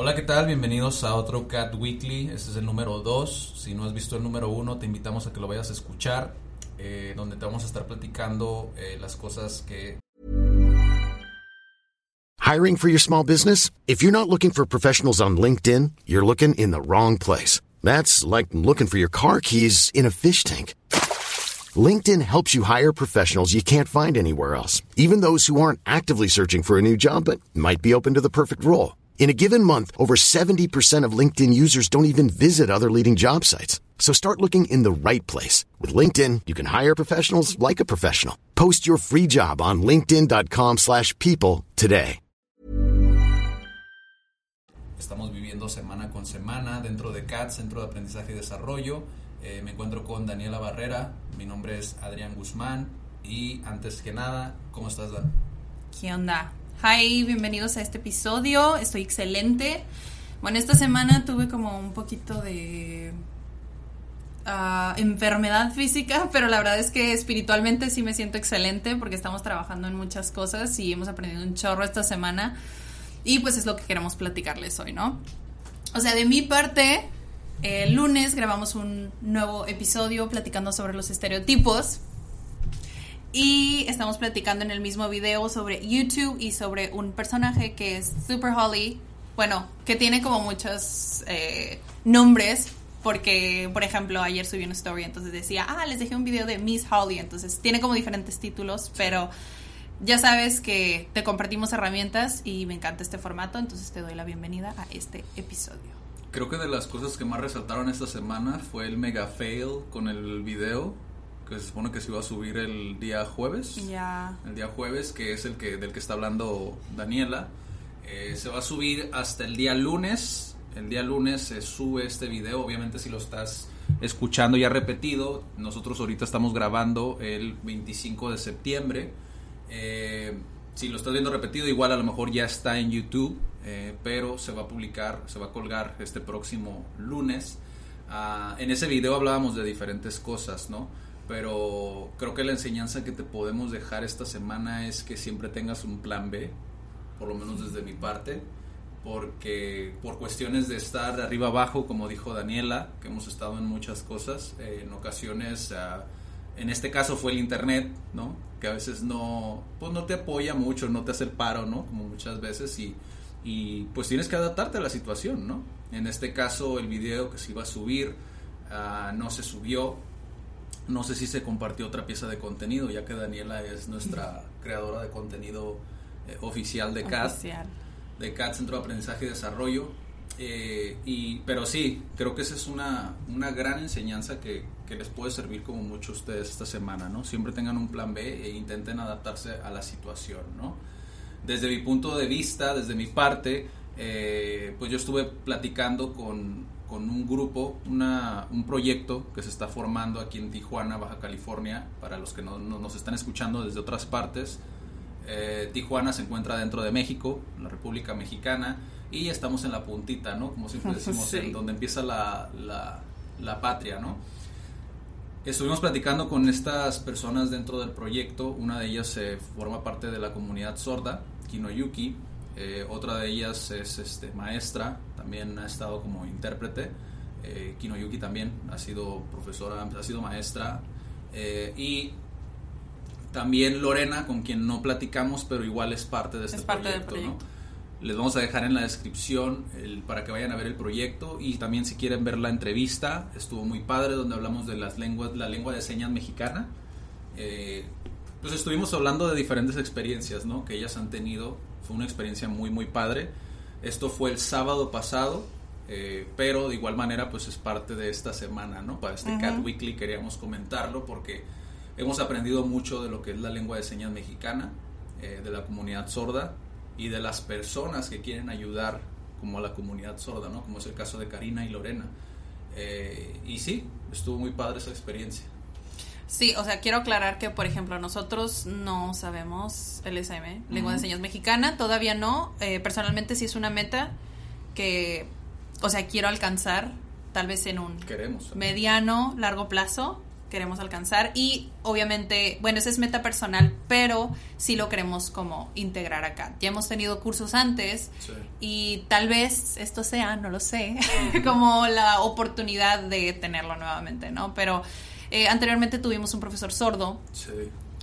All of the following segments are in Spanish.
Hola, ¿qué tal? Bienvenidos a otro Cat Weekly. Este es el número 2. Si no has visto el número 1, te invitamos a que lo vayas a escuchar, eh, donde te vamos a estar platicando eh, las cosas que... Hiring for your small business? If you're not looking for professionals on LinkedIn, you're looking in the wrong place. That's like looking for your car keys in a fish tank. LinkedIn helps you hire professionals you can't find anywhere else, even those who aren't actively searching for a new job but might be open to the perfect role. In a given month, over 70% of LinkedIn users don't even visit other leading job sites. So start looking in the right place. With LinkedIn, you can hire professionals like a professional. Post your free job on linkedin.com slash people today. Estamos viviendo semana con semana dentro de CAT, Centro de Aprendizaje y Desarrollo. Eh, me encuentro con Daniela Barrera, mi nombre es Adrián Guzmán y antes que nada, ¿cómo estás Dan? ¿Qué onda? Hi, bienvenidos a este episodio. Estoy excelente. Bueno, esta semana tuve como un poquito de ah, enfermedad física, pero la verdad es que espiritualmente sí me siento excelente porque estamos trabajando en muchas cosas y hemos aprendido un chorro esta semana. Y pues es lo que queremos platicarles hoy, ¿no? O sea, de mi parte, el lunes grabamos un nuevo episodio platicando sobre los estereotipos. Y estamos platicando en el mismo video sobre YouTube y sobre un personaje que es Super Holly. Bueno, que tiene como muchos eh, nombres. Porque, por ejemplo, ayer subí una story, entonces decía, ah, les dejé un video de Miss Holly. Entonces tiene como diferentes títulos, pero ya sabes que te compartimos herramientas y me encanta este formato, entonces te doy la bienvenida a este episodio. Creo que de las cosas que más resaltaron esta semana fue el mega fail con el video que se supone que se iba a subir el día jueves. Ya. El día jueves, que es el que del que está hablando Daniela. Eh, se va a subir hasta el día lunes. El día lunes se sube este video. Obviamente, si lo estás escuchando ya repetido, nosotros ahorita estamos grabando el 25 de septiembre. Eh, si lo estás viendo repetido, igual a lo mejor ya está en YouTube, eh, pero se va a publicar, se va a colgar este próximo lunes. Ah, en ese video hablábamos de diferentes cosas, ¿no? Pero creo que la enseñanza que te podemos dejar esta semana es que siempre tengas un plan B, por lo menos desde mi parte, porque por cuestiones de estar de arriba abajo, como dijo Daniela, que hemos estado en muchas cosas, eh, en ocasiones, uh, en este caso fue el internet, ¿no? Que a veces no, pues no te apoya mucho, no te hace el paro, ¿no? Como muchas veces y, y pues tienes que adaptarte a la situación, ¿no? En este caso el video que se iba a subir uh, no se subió, no sé si se compartió otra pieza de contenido, ya que Daniela es nuestra creadora de contenido eh, oficial de CAT, Oficial. de CAT Centro de Aprendizaje y Desarrollo. Eh, y, pero sí, creo que esa es una, una gran enseñanza que, que, les puede servir como mucho a ustedes esta semana, ¿no? Siempre tengan un plan B e intenten adaptarse a la situación, ¿no? Desde mi punto de vista, desde mi parte, eh, pues yo estuve platicando con, con un grupo, una, un proyecto que se está formando aquí en Tijuana, Baja California, para los que no, no nos están escuchando desde otras partes. Eh, Tijuana se encuentra dentro de México, la República Mexicana, y estamos en la puntita, ¿no? Como siempre decimos, sí. en donde empieza la, la, la, patria, ¿no? Estuvimos platicando con estas personas dentro del proyecto, una de ellas se forma parte de la comunidad sorda, Kinoyuki, eh, otra de ellas es este, maestra, también ha estado como intérprete. Eh, Kinoyuki también ha sido profesora, ha sido maestra. Eh, y también Lorena, con quien no platicamos, pero igual es parte de este es parte proyecto. Del proyecto. ¿no? Les vamos a dejar en la descripción el, para que vayan a ver el proyecto y también si quieren ver la entrevista, estuvo muy padre donde hablamos de las lenguas, la lengua de señas mexicana. Eh, pues estuvimos hablando de diferentes experiencias ¿no? que ellas han tenido. Fue una experiencia muy, muy padre. Esto fue el sábado pasado, eh, pero de igual manera pues es parte de esta semana, ¿no? Para este uh -huh. Cat Weekly queríamos comentarlo porque hemos aprendido mucho de lo que es la lengua de señas mexicana, eh, de la comunidad sorda y de las personas que quieren ayudar como a la comunidad sorda, ¿no? Como es el caso de Karina y Lorena. Eh, y sí, estuvo muy padre esa experiencia. Sí, o sea, quiero aclarar que, por ejemplo, nosotros no sabemos LSM, uh -huh. lengua de señas mexicana, todavía no. Eh, personalmente sí es una meta que, o sea, quiero alcanzar tal vez en un Queremos, mediano, largo plazo, queremos alcanzar y obviamente, bueno, esa es meta personal, pero sí lo queremos como integrar acá. Ya hemos tenido cursos antes Sí. y tal vez esto sea, no lo sé, como la oportunidad de tenerlo nuevamente, ¿no? Pero eh, anteriormente tuvimos un profesor sordo Sí.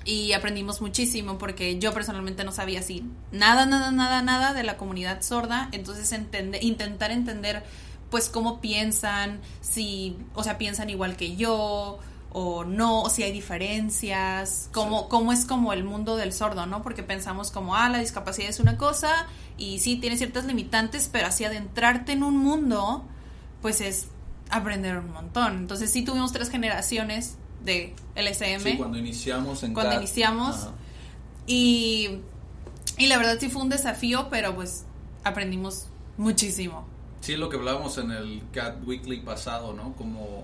y aprendimos muchísimo porque yo personalmente no sabía así nada, nada, nada, nada de la comunidad sorda, entonces entende- intentar entender pues cómo piensan, si, o sea, piensan igual que yo o no, o si hay diferencias, cómo, Sí. cómo es como el mundo del sordo, ¿no? Porque pensamos como, ah, la discapacidad es una cosa y sí tiene ciertas limitantes, pero así adentrarte en un mundo, pues es aprender un montón. Entonces sí tuvimos tres generaciones de LSM. Sí, cuando iniciamos en Cuando CAT. iniciamos. Ajá. Y, y la verdad sí fue un desafío, pero pues aprendimos muchísimo. Sí, lo que hablábamos en el Cat Weekly pasado, ¿no? Como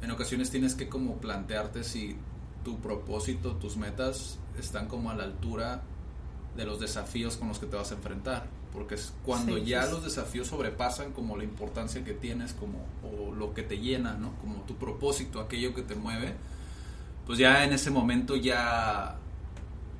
en ocasiones tienes que como plantearte si tu propósito, tus metas están como a la altura de los desafíos con los que te vas a enfrentar. Porque es cuando Sí, ya sí, los desafíos sobrepasan como la importancia que tienes, como o lo que te llena, ¿no? Como tu propósito, aquello que te mueve, pues ya en ese momento ya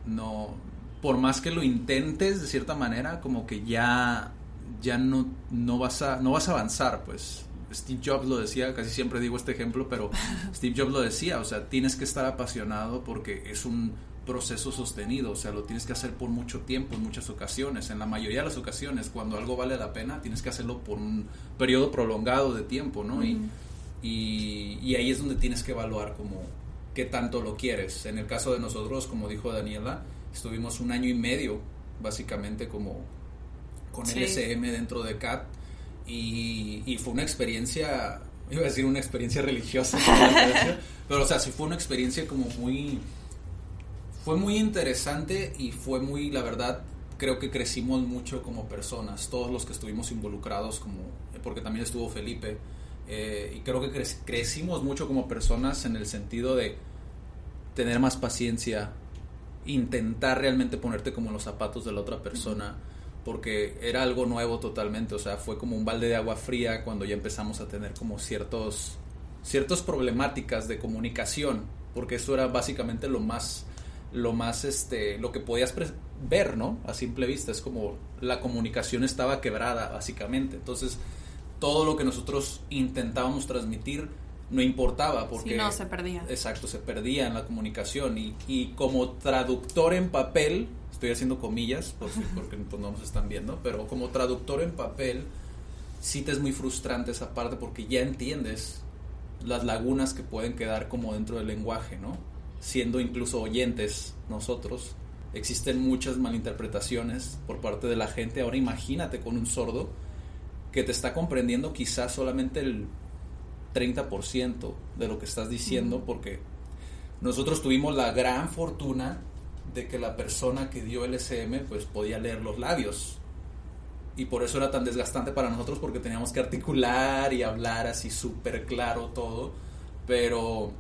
no, por más que lo intentes de cierta manera, como que ya, ya no, no vas a, no vas a avanzar, pues. Steve Jobs lo decía, casi siempre digo este ejemplo, pero Steve Jobs lo decía, o sea, tienes que estar apasionado porque es un proceso sostenido, o sea, lo tienes que hacer por mucho tiempo, en muchas ocasiones, en la mayoría de las ocasiones, cuando algo vale la pena, tienes que hacerlo por un periodo prolongado de tiempo, ¿no? y, y, y ahí es donde tienes que evaluar como qué tanto lo quieres. En el caso de nosotros, como dijo Daniela, estuvimos un año y medio, básicamente, como con Sí. LSM dentro de CAT, y, y fue una experiencia, iba a decir una experiencia religiosa, pero o sea, sí fue una experiencia como muy, fue muy interesante y fue muy, la verdad, creo que crecimos mucho como personas, todos los que estuvimos involucrados, como, porque también estuvo Felipe, eh, y creo que crec- crecimos mucho como personas en el sentido de tener más paciencia, intentar realmente ponerte como en los zapatos de la otra persona, porque era algo nuevo totalmente, o sea, fue como un balde de agua fría cuando ya empezamos a tener como ciertos, ciertas problemáticas de comunicación, porque eso era básicamente lo más, lo más, este, lo que podías ver, ¿no? A simple vista, es como la comunicación estaba quebrada, básicamente, entonces todo lo que nosotros intentábamos transmitir no importaba porque Si no, se perdía. Exacto, se perdía en la comunicación y, y como traductor en papel, estoy haciendo comillas por si- porque pues, no nos están viendo, pero como traductor en papel sí te es muy frustrante esa parte porque ya entiendes las lagunas que pueden quedar como dentro del lenguaje, ¿no? Siendo incluso oyentes nosotros, existen muchas malinterpretaciones por parte de la gente. Ahora imagínate con un sordo que te está comprendiendo quizás solamente el 30% de lo que estás diciendo porque nosotros tuvimos la gran fortuna de que la persona que dio el SM pues podía leer los labios. Y por eso era tan desgastante para nosotros porque teníamos que articular y hablar así súper claro todo. Pero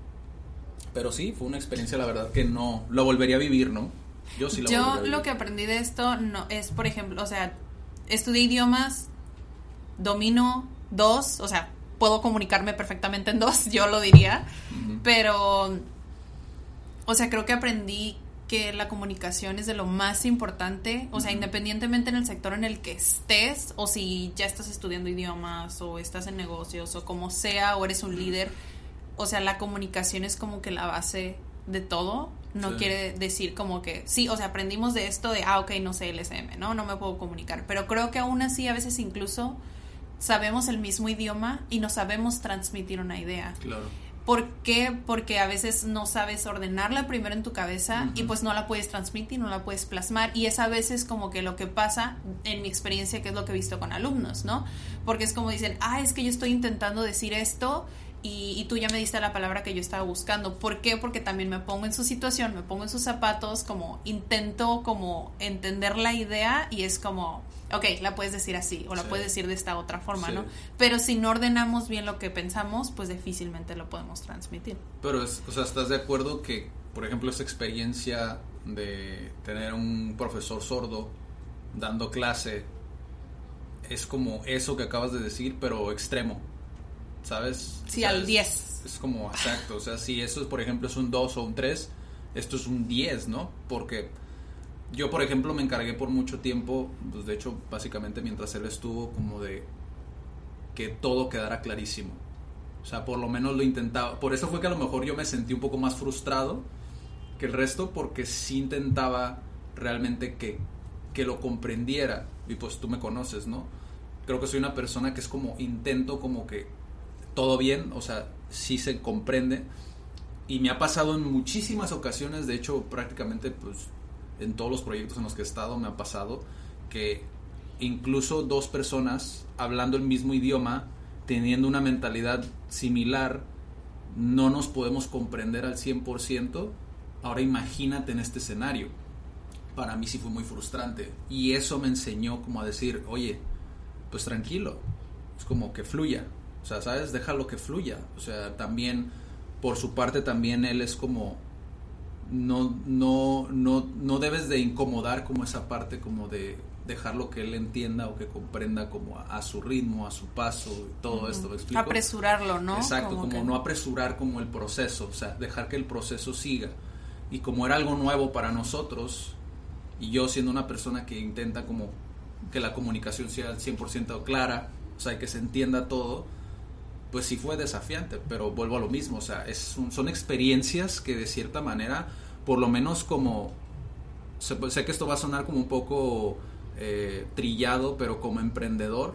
pero sí fue una experiencia la verdad que no lo volvería a vivir no yo sí la Yo volvería a lo que aprendí de esto no es, por ejemplo, o sea, estudié idiomas, domino dos, o sea, puedo comunicarme perfectamente en dos, yo lo diría, pero, o sea, creo que aprendí que la comunicación es de lo más importante, o sea, independientemente en el sector en el que estés, o si ya estás estudiando idiomas, o estás en negocios, o como sea, o eres un líder, o sea, la comunicación es como que la base de todo. No Sí. quiere decir como que, sí, o sea, aprendimos de esto de, ah, ok, no sé LSM, ¿no? No me puedo comunicar. Pero creo que aún así, a veces incluso sabemos el mismo idioma y no sabemos transmitir una idea. claro ¿Por qué? Porque a veces no sabes ordenarla primero en tu cabeza y pues no la puedes transmitir, no la puedes plasmar. Y es a veces como que lo que pasa en mi experiencia, que es lo que he visto con alumnos, ¿no? Porque es como dicen, ah, es que yo estoy intentando decir esto y, y tú ya me diste la palabra que yo estaba buscando. ¿Por qué? Porque también me pongo en su situación, me pongo en sus zapatos, como intento como entender la idea y es como, ok, la puedes decir así o la Sí. puedes decir de esta otra forma, Sí. ¿no? Pero si no ordenamos bien lo que pensamos, pues difícilmente lo podemos transmitir. Pero, es, o sea, ¿estás de acuerdo que, por ejemplo, esa experiencia de tener un profesor sordo dando clase es como eso que acabas de decir, pero extremo? ¿Sabes? Sí, O sea, al es- 10. Es como, exacto, o sea, si eso, por ejemplo, es un 2 o un 3, esto es un 10, ¿no? Porque yo, por ejemplo, me encargué por mucho tiempo, pues de hecho, básicamente mientras él estuvo, como de que todo quedara clarísimo. O sea, por lo menos lo intentaba. Por eso fue que a lo mejor yo me sentí un poco más frustrado que el resto, porque sí intentaba realmente que, que lo comprendiera. Y pues tú me conoces, ¿no? Creo que soy una persona que es como intento como que todo bien, o sea, sí se comprende. Y me ha pasado en muchísimas ocasiones, de hecho prácticamente pues en todos los proyectos en los que he estado me ha pasado que incluso dos personas hablando el mismo idioma, teniendo una mentalidad similar, no nos podemos comprender al 100%. Ahora imagínate en este escenario. Para mí sí fue muy frustrante. Y eso me enseñó como a decir, oye, pues tranquilo. Es como que fluya. O sea, ¿sabes? Déjalo que fluya. O sea, también, por su parte, también él es como... No, no, no, no debes de incomodar como esa parte como de dejarlo que él entienda o que comprenda como a, a su ritmo, a su paso y todo esto, ¿me explico? Apresurarlo, ¿no? Exacto, como, que- no apresurar como el proceso, o sea, dejar que el proceso siga. Y como era algo nuevo para nosotros, y yo siendo una persona que intenta como que la comunicación sea al 100% clara, o sea, que se entienda todo, pues sí fue desafiante, pero vuelvo a lo mismo, o sea, son experiencias que de cierta manera, por lo menos como, sé, sé que esto va a sonar como un poco eh, trillado, pero como emprendedor,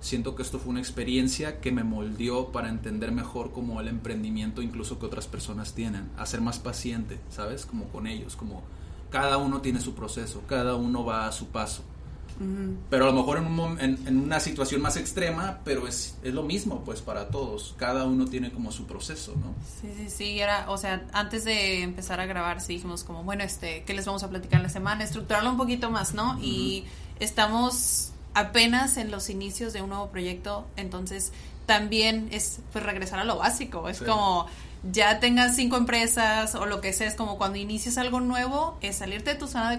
siento que esto fue una experiencia que me moldeó para entender mejor como el emprendimiento incluso que otras personas tienen, a ser más paciente, ¿sabes? Como con ellos, como cada uno tiene su proceso, cada uno va a su paso. Pero a lo mejor en, un en, en una situación más extrema, pero es, es lo mismo pues para todos, cada uno tiene como su proceso, ¿no? Sí, sí, sí, era, o sea, antes de empezar a grabar, sí dijimos como, bueno, este, ¿qué les vamos a platicar en la semana? Estructurarlo un poquito más, ¿no? Y estamos apenas en los inicios de un nuevo proyecto, entonces también es pues regresar a lo básico, es Sí. como ya tengas cinco empresas o lo que sea, es como cuando inicias algo nuevo, es salirte de tu zona de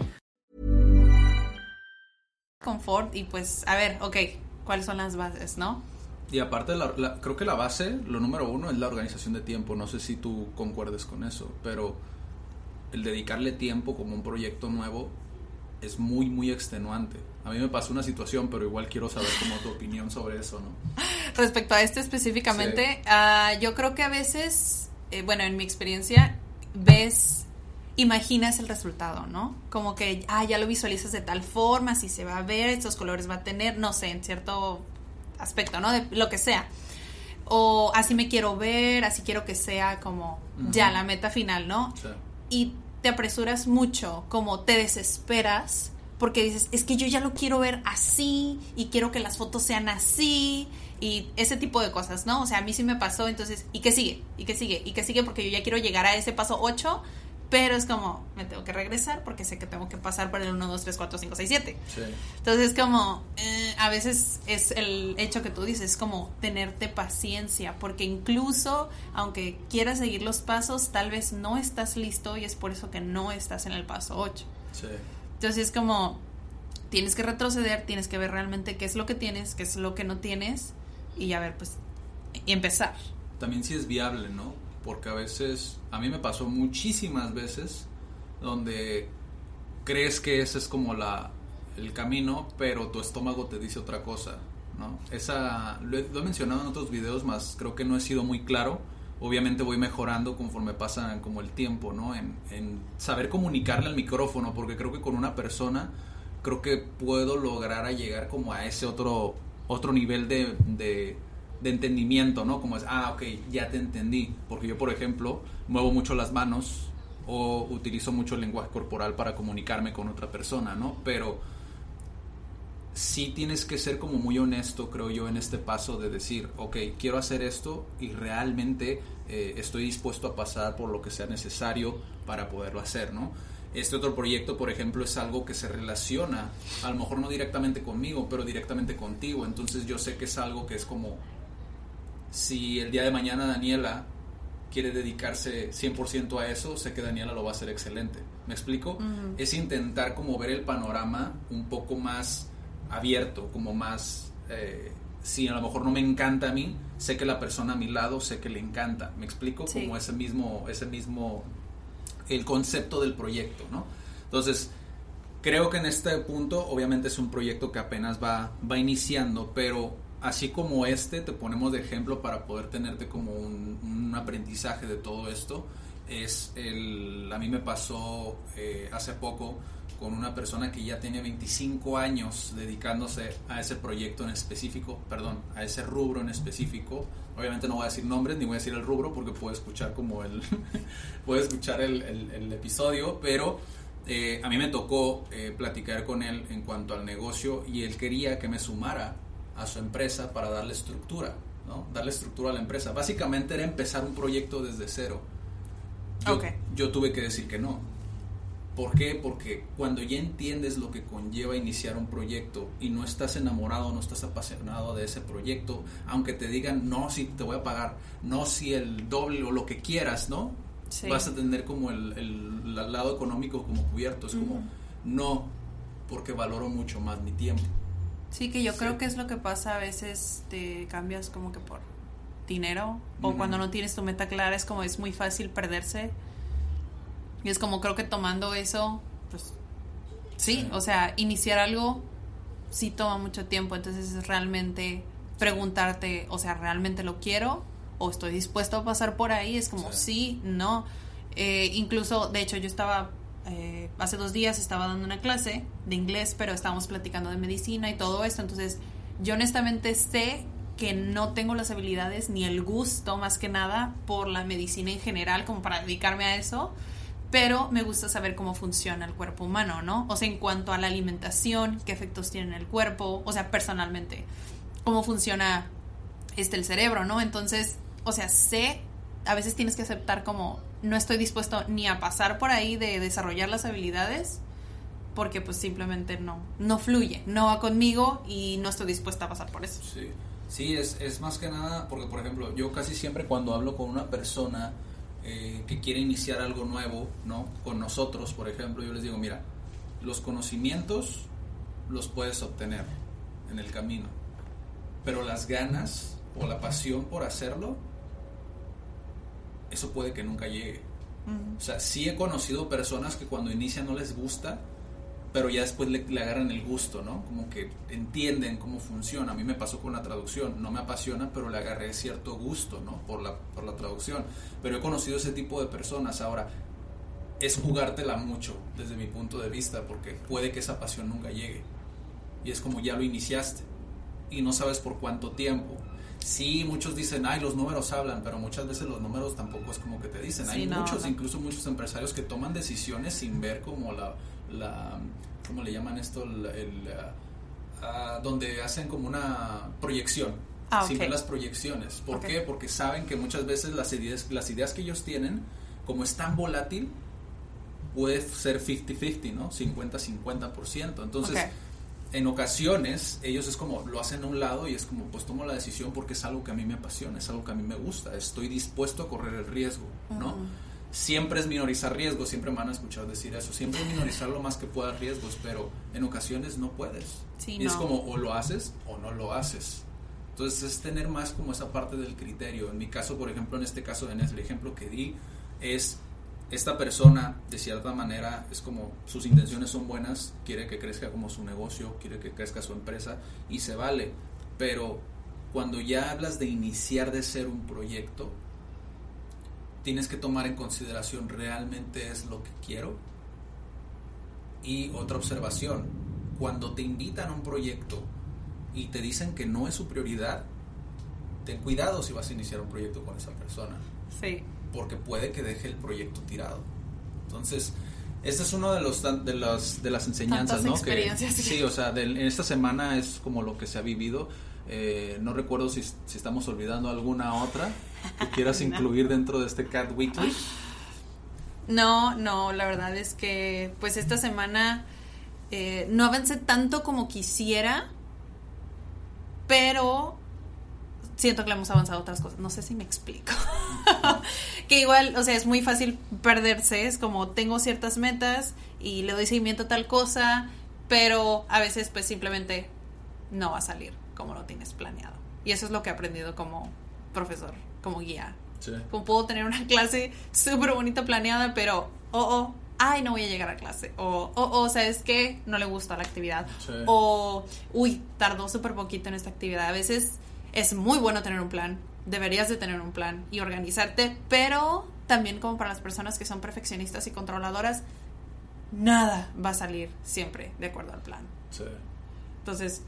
confort y pues, a ver, ok, ¿cuáles son las bases, no? Y aparte, la- la- creo que la base, lo número uno, es la organización de tiempo. No sé si tú concuerdes con eso, pero el dedicarle tiempo como un proyecto nuevo es muy, muy extenuante. A mí me pasó una situación, pero igual quiero saber como tu opinión sobre eso, ¿no? Respecto a este específicamente, Sí. ah, yo creo que a veces, eh, bueno, en mi experiencia, ves, imaginas el resultado, ¿no? Como que, ah, ya lo visualizas de tal forma, así se va a ver, estos colores va a tener, no sé, en cierto aspecto, ¿no? De lo que sea. O así me quiero ver, así quiero que sea como ya la meta final, ¿no? Y te apresuras mucho, como te desesperas, porque dices, es que yo ya lo quiero ver así y quiero que las fotos sean así y ese tipo de cosas, ¿no? O sea, a mí sí me pasó, entonces, ¿y qué sigue? ¿Y qué sigue? ¿Y qué sigue? Porque yo ya quiero llegar a ese paso 8, pero es como, me tengo que regresar porque sé que tengo que pasar por el 1, 2, 3, 4, 5, 6, 7. sí. Entonces, como eh, a veces es el hecho que tú dices, como tenerte paciencia, porque incluso aunque quieras seguir los pasos, tal vez no estás listo y es por eso que no estás en el paso 8. sí. Entonces, es como tienes que retroceder, tienes que ver realmente qué es lo que tienes, qué es lo que no tienes y a ver, pues, y empezar. también sí es viable, ¿no? Porque a veces, a mí me pasó muchísimas veces donde crees que ese es como la, el camino, pero tu estómago te dice otra cosa, ¿no? Esa, lo he, mencionado en otros videos, más creo que no he sido muy claro. Obviamente voy mejorando conforme pasa como el tiempo, ¿no? En, en saber comunicarle al micrófono, porque creo que con una persona creo que puedo lograr a llegar como a ese otro, otro nivel de, de, de entendimiento, ¿no? Como es, ah, ok, ya te entendí. Porque yo, por ejemplo, muevo mucho las manos o utilizo mucho lenguaje corporal para comunicarme con otra persona, ¿no? Pero sí tienes que ser como muy honesto, creo yo, en este paso de decir, ok, quiero hacer esto y realmente eh, estoy dispuesto a pasar por lo que sea necesario para poderlo hacer, ¿no? Este otro proyecto, por ejemplo, es algo que se relaciona, a lo mejor no directamente conmigo, pero directamente contigo. Entonces yo sé que es algo que es como, si el día de mañana Daniela quiere dedicarse 100% a eso, sé que Daniela lo va a hacer excelente. ¿Me explico? Es intentar como ver el panorama un poco más abierto, como más... Eh, si a lo mejor no me encanta a mí, sé que la persona a mi lado, sé que le encanta. ¿Me explico? Sí. Como ese mismo, ese mismo, el concepto del proyecto, ¿no? Entonces, creo que en este punto, obviamente es un proyecto que apenas va, va iniciando, pero así como este, te ponemos de ejemplo para poder tenerte como un, un aprendizaje de todo esto. Es el, a mí me pasó eh, hace poco con una persona que ya tenía 25 años dedicándose a ese proyecto en específico, perdón, a ese rubro en específico. Obviamente no voy a decir nombres ni voy a decir el rubro porque puedo escuchar como el, puedo escuchar el, el, el episodio, pero eh, a mí me tocó eh, platicar con él en cuanto al negocio y él quería que me sumara a su empresa para darle estructura, ¿no? Darle estructura a la empresa. Básicamente era empezar un proyecto desde cero. Yo, tuve que decir que no. ¿Por qué? Porque cuando ya entiendes lo que conlleva iniciar un proyecto y no estás enamorado, no estás apasionado de ese proyecto, aunque te digan, no, si te voy a pagar, no, si el doble o lo que quieras, ¿no? Sí. Vas a tener como el, el- el lado económico como cubierto. Es como, no, porque valoro mucho más mi tiempo. Sí, que yo Sí. creo que es lo que pasa a veces, te cambias como que por dinero o Ujú. cuando no tienes tu meta clara es como es muy fácil perderse. Y es como creo que tomando eso, pues sí, Sí. o sea, iniciar algo sí toma mucho tiempo, entonces es realmente preguntarte, o sea, ¿realmente lo quiero? ¿O estoy dispuesto a pasar por ahí? Es como Sí. sí, no. Eh, incluso, de hecho, yo estaba, eh, hace dos días estaba dando una clase de inglés, pero estábamos platicando de medicina y todo esto, entonces yo honestamente sé que no tengo las habilidades ni el gusto más que nada por la medicina en general como para dedicarme a eso, pero me gusta saber cómo funciona el cuerpo humano, ¿no? O sea, en cuanto a la alimentación, qué efectos tiene en el cuerpo, o sea, personalmente, cómo funciona este el cerebro, ¿no? Entonces, o sea, sé, a veces tienes que aceptar como no estoy dispuesto ni a pasar por ahí de desarrollar las habilidades porque pues simplemente no no fluye, no va conmigo y no estoy dispuesta a pasar por eso. Sí, sí es, es más que nada, porque por ejemplo, yo casi siempre cuando hablo con una persona eh, que quiere iniciar algo nuevo, ¿no? Con nosotros, por ejemplo, yo les digo, mira, los conocimientos los puedes obtener en el camino, pero las ganas o la pasión por hacerlo, eso puede que nunca llegue. O sea, sí he conocido personas que cuando inician no les gusta, pero ya después le, le agarran el gusto, ¿no? Como que entienden cómo funciona. A mí me pasó con la traducción, no me apasiona, pero le agarré cierto gusto, ¿no? Por la, por la traducción. Pero he conocido ese tipo de personas. Ahora, es jugártela mucho desde mi punto de vista, porque puede que esa pasión nunca llegue. Y es como ya lo iniciaste y no sabes por cuánto tiempo. Sí, muchos dicen, ay, los números hablan, pero muchas veces los números tampoco es como que te dicen. Sí, Hay no, muchos, no. incluso muchos empresarios que toman decisiones sin ver como la, la ¿cómo le llaman esto? El, el, ah, donde hacen como una proyección. Ah, Sin ver las proyecciones. ¿Por qué? Porque saben que muchas veces las ideas, las ideas que ellos tienen, como es tan volátil, puede ser 50-50, ¿no? 50-50%. Entonces. En ocasiones, ellos es como, lo hacen a un lado y es como, pues tomo la decisión porque es algo que a mí me apasiona, es algo que a mí me gusta, estoy dispuesto a correr el riesgo, ¿no? Siempre es minorizar riesgos, siempre me van a escuchar decir eso, siempre es minorizar lo más que puedas riesgos, pero en ocasiones no puedes. Sí, y es como, o lo haces o no lo haces. Entonces es tener más como esa parte del criterio. En mi caso, por ejemplo, en este caso, en el ejemplo que di, es esta persona, de cierta manera, es como sus intenciones son buenas, quiere que crezca como su negocio, quiere que crezca su empresa y se vale. pero cuando ya hablas de iniciar de ser un proyecto, tienes que tomar en consideración realmente es lo que quiero. Y otra observación, cuando te invitan a un proyecto y te dicen que no es su prioridad, ten cuidado si vas a iniciar un proyecto con esa persona. Sí. Porque puede que deje el proyecto tirado. Entonces, esta es una de, los, de, las, de las enseñanzas, Tantas ¿no? experiencias. Que, sí, o sea, en esta semana es como lo que se ha vivido. Eh, no recuerdo si, si estamos olvidando alguna otra que quieras incluir dentro de este Cat Weekly. No, no, la verdad es que pues esta semana eh, no avancé tanto como quisiera, pero siento que le hemos avanzado otras cosas. No sé si me explico. que igual, o sea, es muy fácil perderse, es como tengo ciertas metas y le doy seguimiento a tal cosa, pero a veces pues simplemente no va a salir como lo tienes planeado. Y eso es lo que he aprendido como profesor, como guía. Sí. Como puedo tener una clase súper bonita planeada, pero, oh, oh, ay, no voy a llegar a clase. O, oh, oh, ¿sabes qué? No le gusta la actividad. Sí. O, uy, tardó súper poquito en esta actividad. A veces es muy bueno tener un plan. Deberías de tener un plan y organizarte, pero también como para las personas que son perfeccionistas y controladoras, nada va a salir siempre de acuerdo al plan. Sí. Entonces,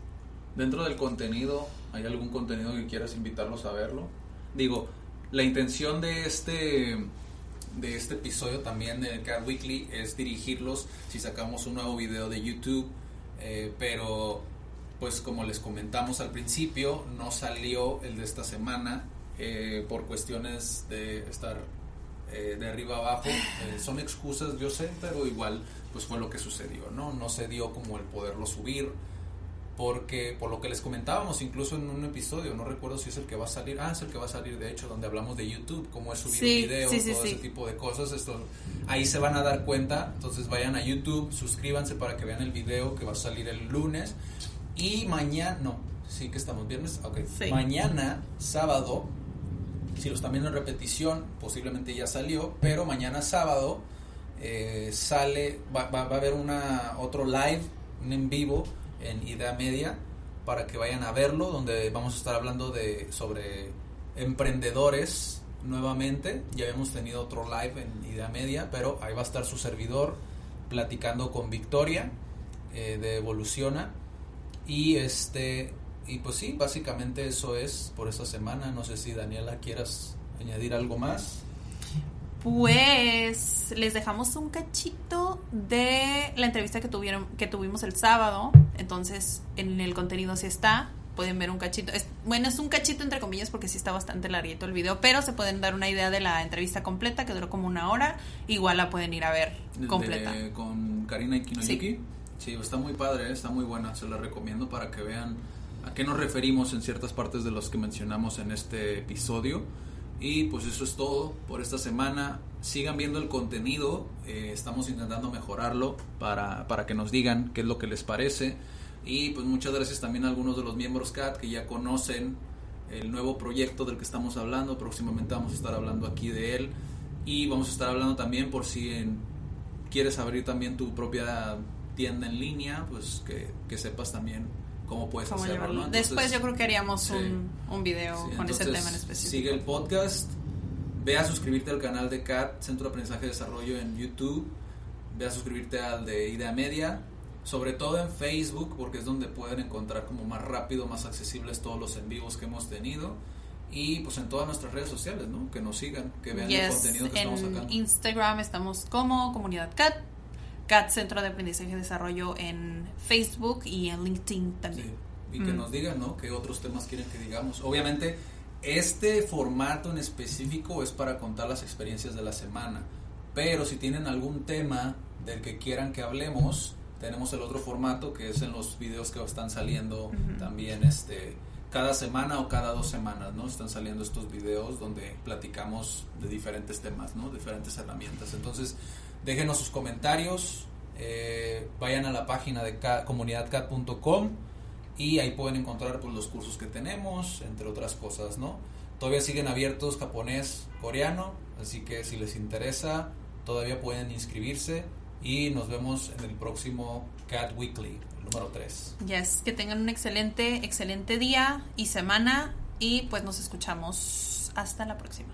Dentro del contenido, ¿hay algún contenido que quieras invitarlos a verlo? Digo, la intención de este de este episodio también del Cat Weekly es dirigirlos si sacamos un nuevo video de YouTube, eh, pero pues como les comentamos al principio, no salió el de esta semana eh, por cuestiones de estar eh, de arriba abajo. Eh, son excusas, yo sé, pero igual pues fue lo que sucedió, ¿no? No se dio como el poderlo subir porque por lo que les comentábamos incluso en un episodio, no recuerdo si es el que va a salir, ah, es el que va a salir de hecho donde hablamos de YouTube, cómo es subir Sí, un video, sí, sí, todo ese tipo de cosas, esto ahí se van a dar cuenta, entonces vayan a YouTube, suscríbanse para que vean el video que va a salir el lunes y mañana, no, sí que estamos viernes, ok, Sí. mañana, sábado, si lo están viendo en repetición, posiblemente ya salió, pero mañana sábado eh, sale, va, va- va a haber una otro live, un en vivo en Idea Media para que vayan a verlo, donde vamos a estar hablando de sobre emprendedores nuevamente. Ya habíamos tenido otro live en Idea Media, pero ahí va a estar su servidor platicando con Victoria eh, de Evoluciona y este y pues sí, básicamente eso es por esta semana. No sé si Daniela quieras añadir algo más. Pues les dejamos un cachito de la entrevista que tuvieron que tuvimos el sábado. Entonces, en el contenido sí está. Pueden ver un cachito. Es, bueno, es un cachito entre comillas porque sí está bastante larguito el video, pero se pueden dar una idea de la entrevista completa que duró como una hora. Igual la pueden ir a ver De- completa. con Karina Ikinoyuki. Sí. Sí. está muy padre, está muy buena, se la recomiendo para que vean a qué nos referimos en ciertas partes de los que mencionamos en este episodio. Y pues eso es todo por esta semana. Sigan viendo el contenido, eh, estamos intentando mejorarlo para, para que nos digan qué es lo que les parece. Y pues muchas gracias también a algunos de los miembros CAT que ya conocen el nuevo proyecto del que estamos hablando. Próximamente vamos a estar hablando aquí de él. Y vamos a estar hablando también por si en- quieres abrir también tu propia tienda en línea, pues que, que sepas también cómo puedes Cómo hacerlo. ¿no? Después yo creo que haríamos sí. un, un video Sí, con ese tema en específico. Sigue el podcast. Ve a suscribirte al canal de CAT, Centro de Aprendizaje y Desarrollo en YouTube. Ve a suscribirte al de Idea Media. Sobre todo en Facebook, porque es donde pueden encontrar como más rápido, más accesibles todos los en vivos que hemos tenido. Y pues en todas nuestras redes sociales, ¿no? Que nos sigan, que vean el contenido que en estamos sacando. Instagram estamos como Comunidad CAT, CAT Centro de Aprendizaje y Desarrollo en Facebook y en LinkedIn también. Sí, y que Mm. nos digan, ¿no? ¿Qué otros temas quieren que digamos? Obviamente, este formato en específico es para contar las experiencias de la semana. Pero si tienen algún tema del que quieran que hablemos, tenemos el otro formato que es en los videos que están saliendo también este cada semana o cada dos semanas, ¿no? Están saliendo estos videos donde platicamos de diferentes temas, ¿no? Diferentes herramientas. Entonces, déjenos sus comentarios, eh, vayan a la página de ca- comunidadcat.com y ahí pueden encontrar pues, los cursos que tenemos, entre otras cosas, ¿no? Todavía siguen abiertos japonés, coreano, así que si les interesa, todavía pueden inscribirse y nos vemos en el próximo Cat Weekly, el número 3. Yes, que tengan un excelente, excelente día y semana y pues nos escuchamos hasta la próxima.